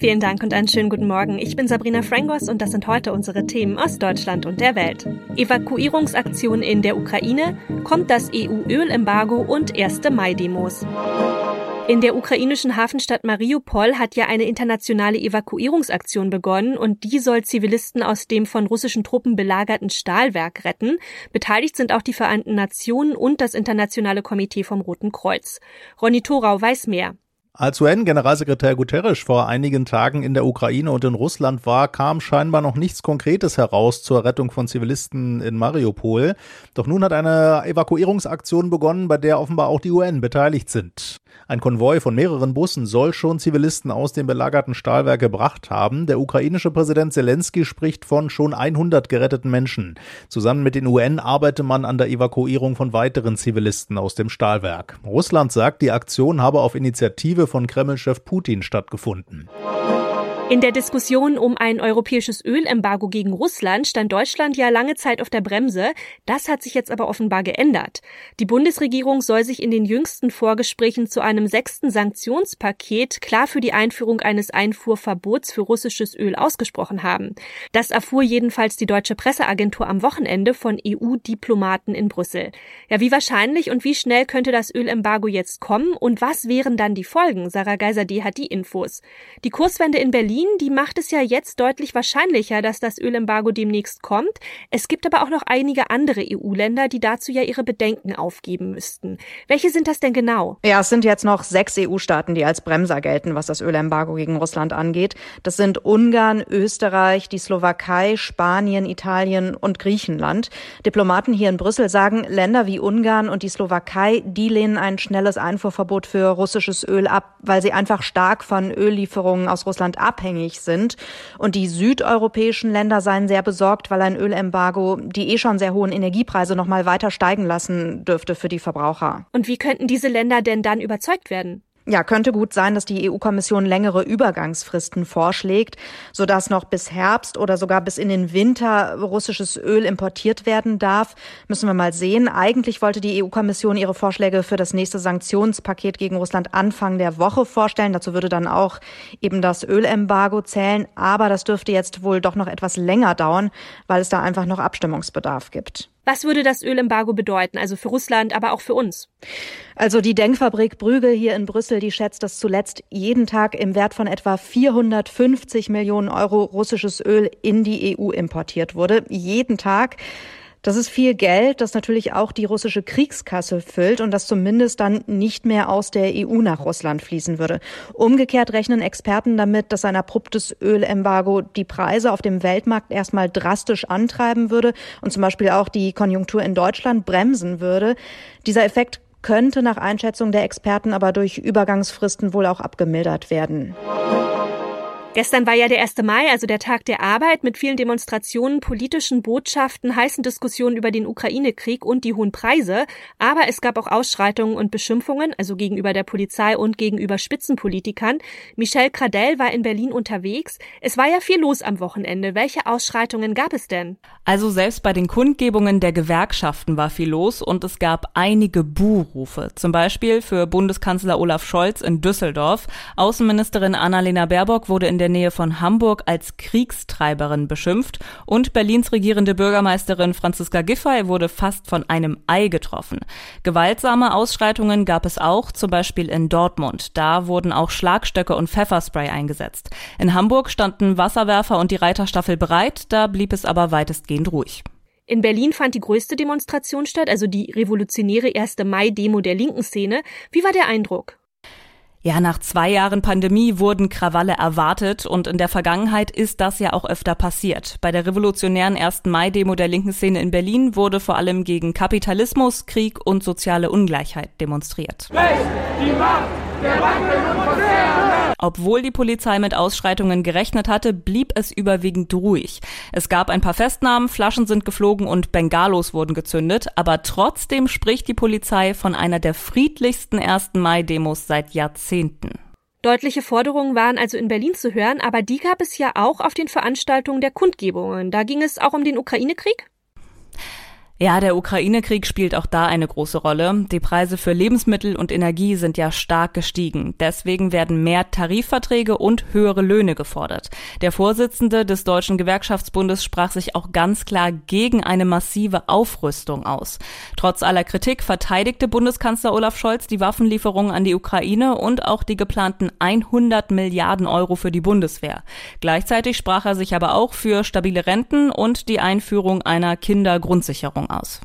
Vielen Dank und einen schönen guten Morgen. Ich bin Sabrina Frangos und das sind heute unsere Themen aus Deutschland und der Welt. Evakuierungsaktion in der Ukraine, kommt das EU-Ölembargo und erste Mai-Demos. In der ukrainischen Hafenstadt Mariupol hat ja eine internationale Evakuierungsaktion begonnen und die soll Zivilisten aus dem von russischen Truppen belagerten Stahlwerk retten. Beteiligt sind auch die Vereinten Nationen und das Internationale Komitee vom Roten Kreuz. Ronny Thorau weiß mehr. Als UN-Generalsekretär Guterres vor einigen Tagen in der Ukraine und in Russland war, kam scheinbar noch nichts Konkretes heraus zur Rettung von Zivilisten in Mariupol. Doch nun hat eine Evakuierungsaktion begonnen, bei der offenbar auch die UN beteiligt sind. Ein Konvoi von mehreren Bussen soll schon Zivilisten aus dem belagerten Stahlwerk gebracht haben. Der ukrainische Präsident Zelensky spricht von schon 100 geretteten Menschen. Zusammen mit den UN arbeite man an der Evakuierung von weiteren Zivilisten aus dem Stahlwerk. Russland sagt, die Aktion habe auf Initiative Initiative von Kremlchef Putin stattgefunden. In der Diskussion um ein europäisches Ölembargo gegen Russland stand Deutschland ja lange Zeit auf der Bremse. Das hat sich jetzt aber offenbar geändert. Die Bundesregierung soll sich in den jüngsten Vorgesprächen zu einem sechsten Sanktionspaket klar für die Einführung eines Einfuhrverbots für russisches Öl ausgesprochen haben. Das erfuhr jedenfalls die deutsche Presseagentur am Wochenende von EU-Diplomaten in Brüssel. Ja, wie wahrscheinlich und wie schnell könnte das Ölembargo jetzt kommen und was wären dann die Folgen? Sarah Geiser, die hat die Infos. Die Kurswende in Berlin Berlin, die macht es ja jetzt deutlich wahrscheinlicher, dass das Ölembargo demnächst kommt. Es gibt aber auch noch einige andere EU-Länder, die dazu ja ihre Bedenken aufgeben müssten. Welche sind das denn genau? Ja, es sind jetzt noch sechs EU-Staaten, die als Bremser gelten, was das Ölembargo gegen Russland angeht. Das sind Ungarn, Österreich, die Slowakei, Spanien, Italien und Griechenland. Diplomaten hier in Brüssel sagen, Länder wie Ungarn und die Slowakei, die lehnen ein schnelles Einfuhrverbot für russisches Öl ab, weil sie einfach stark von Öllieferungen aus Russland abhängen abhängig sind. Und die südeuropäischen Länder seien sehr besorgt, weil ein Ölembargo die eh schon sehr hohen Energiepreise noch mal weiter steigen lassen dürfte für die Verbraucher. Und wie könnten diese Länder denn dann überzeugt werden? Ja, könnte gut sein, dass die EU-Kommission längere Übergangsfristen vorschlägt, sodass noch bis Herbst oder sogar bis in den Winter russisches Öl importiert werden darf. Müssen wir mal sehen. Eigentlich wollte die EU-Kommission ihre Vorschläge für das nächste Sanktionspaket gegen Russland Anfang der Woche vorstellen. Dazu würde dann auch eben das Ölembargo zählen. Aber das dürfte jetzt wohl doch noch etwas länger dauern, weil es da einfach noch Abstimmungsbedarf gibt. Was würde das Ölembargo bedeuten, also für Russland, aber auch für uns? Also die Denkfabrik Brügel hier in Brüssel, die schätzt, dass zuletzt jeden Tag im Wert von etwa 450 Millionen Euro russisches Öl in die EU importiert wurde. Jeden Tag. Das ist viel Geld, das natürlich auch die russische Kriegskasse füllt und das zumindest dann nicht mehr aus der EU nach Russland fließen würde. Umgekehrt rechnen Experten damit, dass ein abruptes Ölembargo die Preise auf dem Weltmarkt erstmal drastisch antreiben würde und zum Beispiel auch die Konjunktur in Deutschland bremsen würde. Dieser Effekt könnte nach Einschätzung der Experten aber durch Übergangsfristen wohl auch abgemildert werden. Gestern war ja der 1. Mai, also der Tag der Arbeit, mit vielen Demonstrationen, politischen Botschaften, heißen Diskussionen über den Ukraine-Krieg und die hohen Preise. Aber es gab auch Ausschreitungen und Beschimpfungen, also gegenüber der Polizei und gegenüber Spitzenpolitikern. Michel Cradell war in Berlin unterwegs. Es war ja viel los am Wochenende. Welche Ausschreitungen gab es denn? Also selbst bei den Kundgebungen der Gewerkschaften war viel los und es gab einige Buhrufe. Zum Beispiel für Bundeskanzler Olaf Scholz in Düsseldorf. Außenministerin Annalena Baerbock wurde in der Nähe von Hamburg als Kriegstreiberin beschimpft und Berlins regierende Bürgermeisterin Franziska Giffey wurde fast von einem Ei getroffen. Gewaltsame Ausschreitungen gab es auch, zum Beispiel in Dortmund. Da wurden auch Schlagstöcke und Pfefferspray eingesetzt. In Hamburg standen Wasserwerfer und die Reiterstaffel bereit, da blieb es aber weitestgehend ruhig. In Berlin fand die größte Demonstration statt, also die revolutionäre 1. Mai-Demo der linken Szene. Wie war der Eindruck? Ja, nach zwei Jahren Pandemie wurden Krawalle erwartet und in der Vergangenheit ist das ja auch öfter passiert. Bei der revolutionären 1. Mai-Demo der linken Szene in Berlin wurde vor allem gegen Kapitalismus, Krieg und soziale Ungleichheit demonstriert. Recht, die Macht der und Konzerne! Obwohl die Polizei mit Ausschreitungen gerechnet hatte, blieb es überwiegend ruhig. Es gab ein paar Festnahmen, Flaschen sind geflogen und Bengalos wurden gezündet, aber trotzdem spricht die Polizei von einer der friedlichsten 1. Mai-Demos seit Jahrzehnten. Deutliche Forderungen waren also in Berlin zu hören, aber die gab es ja auch auf den Veranstaltungen der Kundgebungen. Da ging es auch um den Ukraine-Krieg? Ja, der Ukraine-Krieg spielt auch da eine große Rolle. Die Preise für Lebensmittel und Energie sind ja stark gestiegen. Deswegen werden mehr Tarifverträge und höhere Löhne gefordert. Der Vorsitzende des Deutschen Gewerkschaftsbundes sprach sich auch ganz klar gegen eine massive Aufrüstung aus. Trotz aller Kritik verteidigte Bundeskanzler Olaf Scholz die Waffenlieferungen an die Ukraine und auch die geplanten 100 Milliarden Euro für die Bundeswehr. Gleichzeitig sprach er sich aber auch für stabile Renten und die Einführung einer Kindergrundsicherung aus.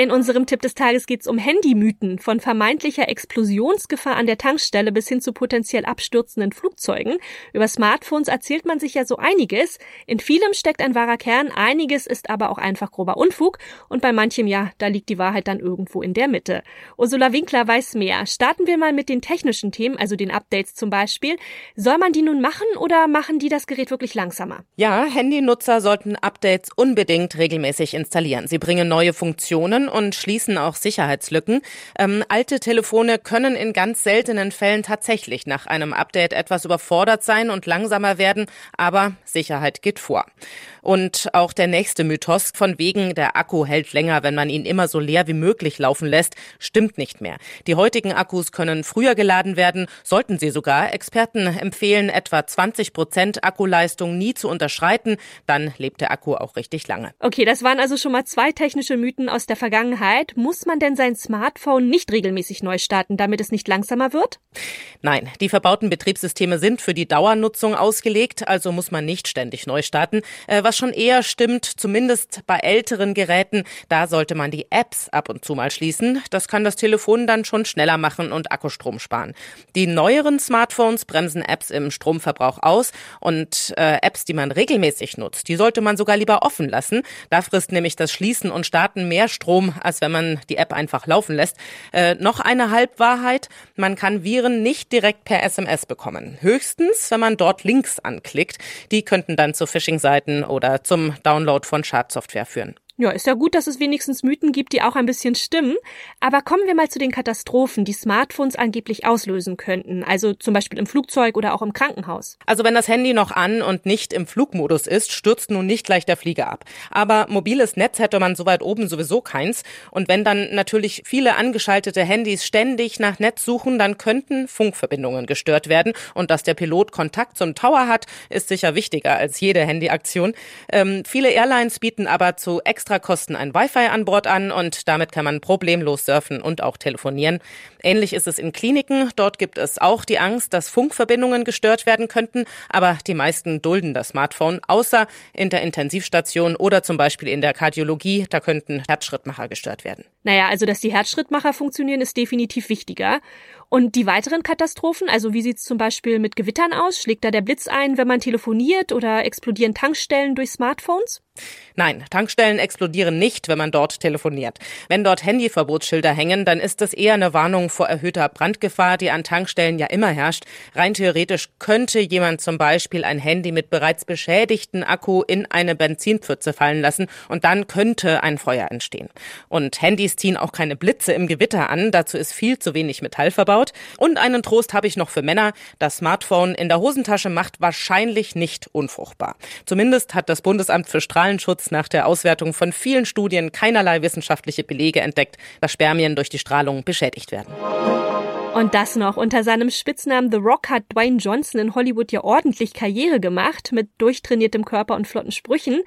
In unserem Tipp des Tages geht es um Handymythen, von vermeintlicher Explosionsgefahr an der Tankstelle bis hin zu potenziell abstürzenden Flugzeugen. Über Smartphones erzählt man sich ja so einiges. In vielem steckt ein wahrer Kern, einiges ist aber auch einfach grober Unfug und bei manchem ja, da liegt die Wahrheit dann irgendwo in der Mitte. Ursula Winkler weiß mehr. Starten wir mal mit den technischen Themen, also den Updates zum Beispiel. Soll man die nun machen oder machen die das Gerät wirklich langsamer? Ja, Handynutzer sollten Updates unbedingt regelmäßig installieren. Sie bringen neue Funktionen und schließen auch Sicherheitslücken. Ähm, alte Telefone können in ganz seltenen Fällen tatsächlich nach einem Update etwas überfordert sein und langsamer werden, aber Sicherheit geht vor. Und auch der nächste Mythos von wegen, der Akku hält länger, wenn man ihn immer so leer wie möglich laufen lässt, stimmt nicht mehr. Die heutigen Akkus können früher geladen werden, sollten sie sogar. Experten empfehlen etwa 20 Prozent Akkuleistung nie zu unterschreiten, dann lebt der Akku auch richtig lange. Okay, das waren also schon mal zwei technische Mythen aus der Vergangenheit. Muss man denn sein Smartphone nicht regelmäßig neu starten, damit es nicht langsamer wird? Nein, die verbauten Betriebssysteme sind für die Dauernutzung ausgelegt, also muss man nicht ständig neu starten. Äh, was schon eher stimmt, zumindest bei älteren Geräten, da sollte man die Apps ab und zu mal schließen. Das kann das Telefon dann schon schneller machen und Akkustrom sparen. Die neueren Smartphones bremsen Apps im Stromverbrauch aus und äh, Apps, die man regelmäßig nutzt, die sollte man sogar lieber offen lassen. Da frisst nämlich das Schließen und Starten mehr Strom, als wenn man die App einfach laufen lässt. Äh, noch eine Halbwahrheit, man kann Viren nicht direkt per SMS bekommen. Höchstens, wenn man dort Links anklickt. Die könnten dann zu Phishing-Seiten oder oder zum Download von Schadsoftware führen. Ja, ist ja gut, dass es wenigstens Mythen gibt, die auch ein bisschen stimmen. Aber kommen wir mal zu den Katastrophen, die Smartphones angeblich auslösen könnten. Also zum Beispiel im Flugzeug oder auch im Krankenhaus. Also wenn das Handy noch an und nicht im Flugmodus ist, stürzt nun nicht gleich der Flieger ab. Aber mobiles Netz hätte man so weit oben sowieso keins. Und wenn dann natürlich viele angeschaltete Handys ständig nach Netz suchen, dann könnten Funkverbindungen gestört werden. Und dass der Pilot Kontakt zum Tower hat, ist sicher wichtiger als jede Handyaktion. Ähm, viele Airlines bieten aber zu extra extra Kosten ein Wi-Fi an Bord an und damit kann man problemlos surfen und auch telefonieren. Ähnlich ist es in Kliniken. Dort gibt es auch die Angst, dass Funkverbindungen gestört werden könnten, aber die meisten dulden das Smartphone, außer in der Intensivstation oder zum Beispiel in der Kardiologie. Da könnten Herzschrittmacher gestört werden. Naja, also dass die Herzschrittmacher funktionieren, ist definitiv wichtiger. Und die weiteren Katastrophen, also wie sieht es zum Beispiel mit Gewittern aus? Schlägt da der Blitz ein, wenn man telefoniert oder explodieren Tankstellen durch Smartphones? Nein, Tankstellen explodieren nicht, wenn man dort telefoniert. Wenn dort Handyverbotsschilder hängen, dann ist das eher eine Warnung vor erhöhter Brandgefahr, die an Tankstellen ja immer herrscht. Rein theoretisch könnte jemand zum Beispiel ein Handy mit bereits beschädigten Akku in eine Benzinpfütze fallen lassen und dann könnte ein Feuer entstehen. Und Handys ziehen auch keine Blitze im Gewitter an, dazu ist viel zu wenig Metall verbaut. Und einen Trost habe ich noch für Männer. Das Smartphone in der Hosentasche macht wahrscheinlich nicht unfruchtbar. Zumindest hat das Bundesamt für Strahlen Strahlenschutz nach der Auswertung von vielen Studien keinerlei wissenschaftliche Belege entdeckt, dass Spermien durch die Strahlung beschädigt werden. Und das noch. Unter seinem Spitznamen The Rock hat Dwayne Johnson in Hollywood ja ordentlich Karriere gemacht. Mit durchtrainiertem Körper und flotten Sprüchen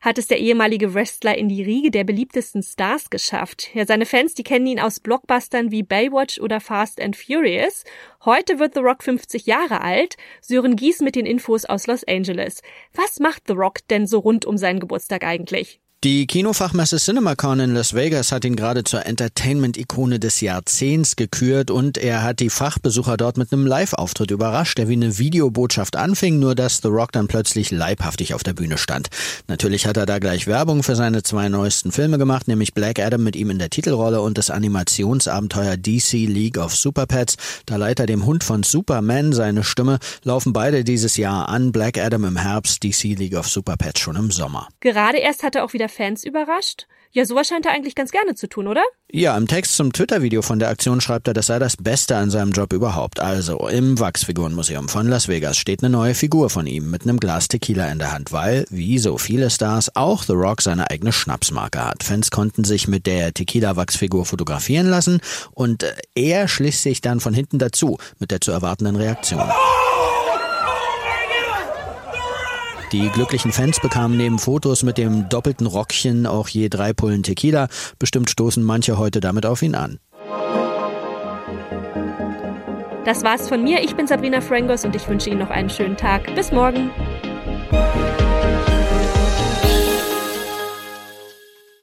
hat es der ehemalige Wrestler in die Riege der beliebtesten Stars geschafft. Ja, seine Fans, die kennen ihn aus Blockbustern wie Baywatch oder Fast and Furious. Heute wird The Rock 50 Jahre alt. Sören Gies mit den Infos aus Los Angeles. Was macht The Rock denn so rund um seinen Geburtstag eigentlich? Die Kinofachmesse CinemaCon in Las Vegas hat ihn gerade zur Entertainment-Ikone des Jahrzehnts gekürt und er hat die Fachbesucher dort mit einem Live-Auftritt überrascht, der wie eine Videobotschaft anfing, nur dass The Rock dann plötzlich leibhaftig auf der Bühne stand. Natürlich hat er da gleich Werbung für seine zwei neuesten Filme gemacht, nämlich Black Adam mit ihm in der Titelrolle und das Animationsabenteuer DC League of Super Pets. Da leiht er dem Hund von Superman seine Stimme, laufen beide dieses Jahr an, Black Adam im Herbst, DC League of Super Pets schon im Sommer. Gerade erst hat er auch wieder der Fans überrascht? Ja, sowas scheint er eigentlich ganz gerne zu tun, oder? Ja, im Text zum Twitter-Video von der Aktion schreibt er, das sei das Beste an seinem Job überhaupt. Also, im Wachsfigurenmuseum von Las Vegas steht eine neue Figur von ihm mit einem Glas Tequila in der Hand, weil, wie so viele Stars, auch The Rock seine eigene Schnapsmarke hat. Fans konnten sich mit der Tequila-Wachsfigur fotografieren lassen und äh, er schließt sich dann von hinten dazu mit der zu erwartenden Reaktion. Die glücklichen Fans bekamen neben Fotos mit dem doppelten Rockchen auch je drei Pullen Tequila. Bestimmt stoßen manche heute damit auf ihn an. Das war's von mir. Ich bin Sabrina Frangos und ich wünsche Ihnen noch einen schönen Tag. Bis morgen.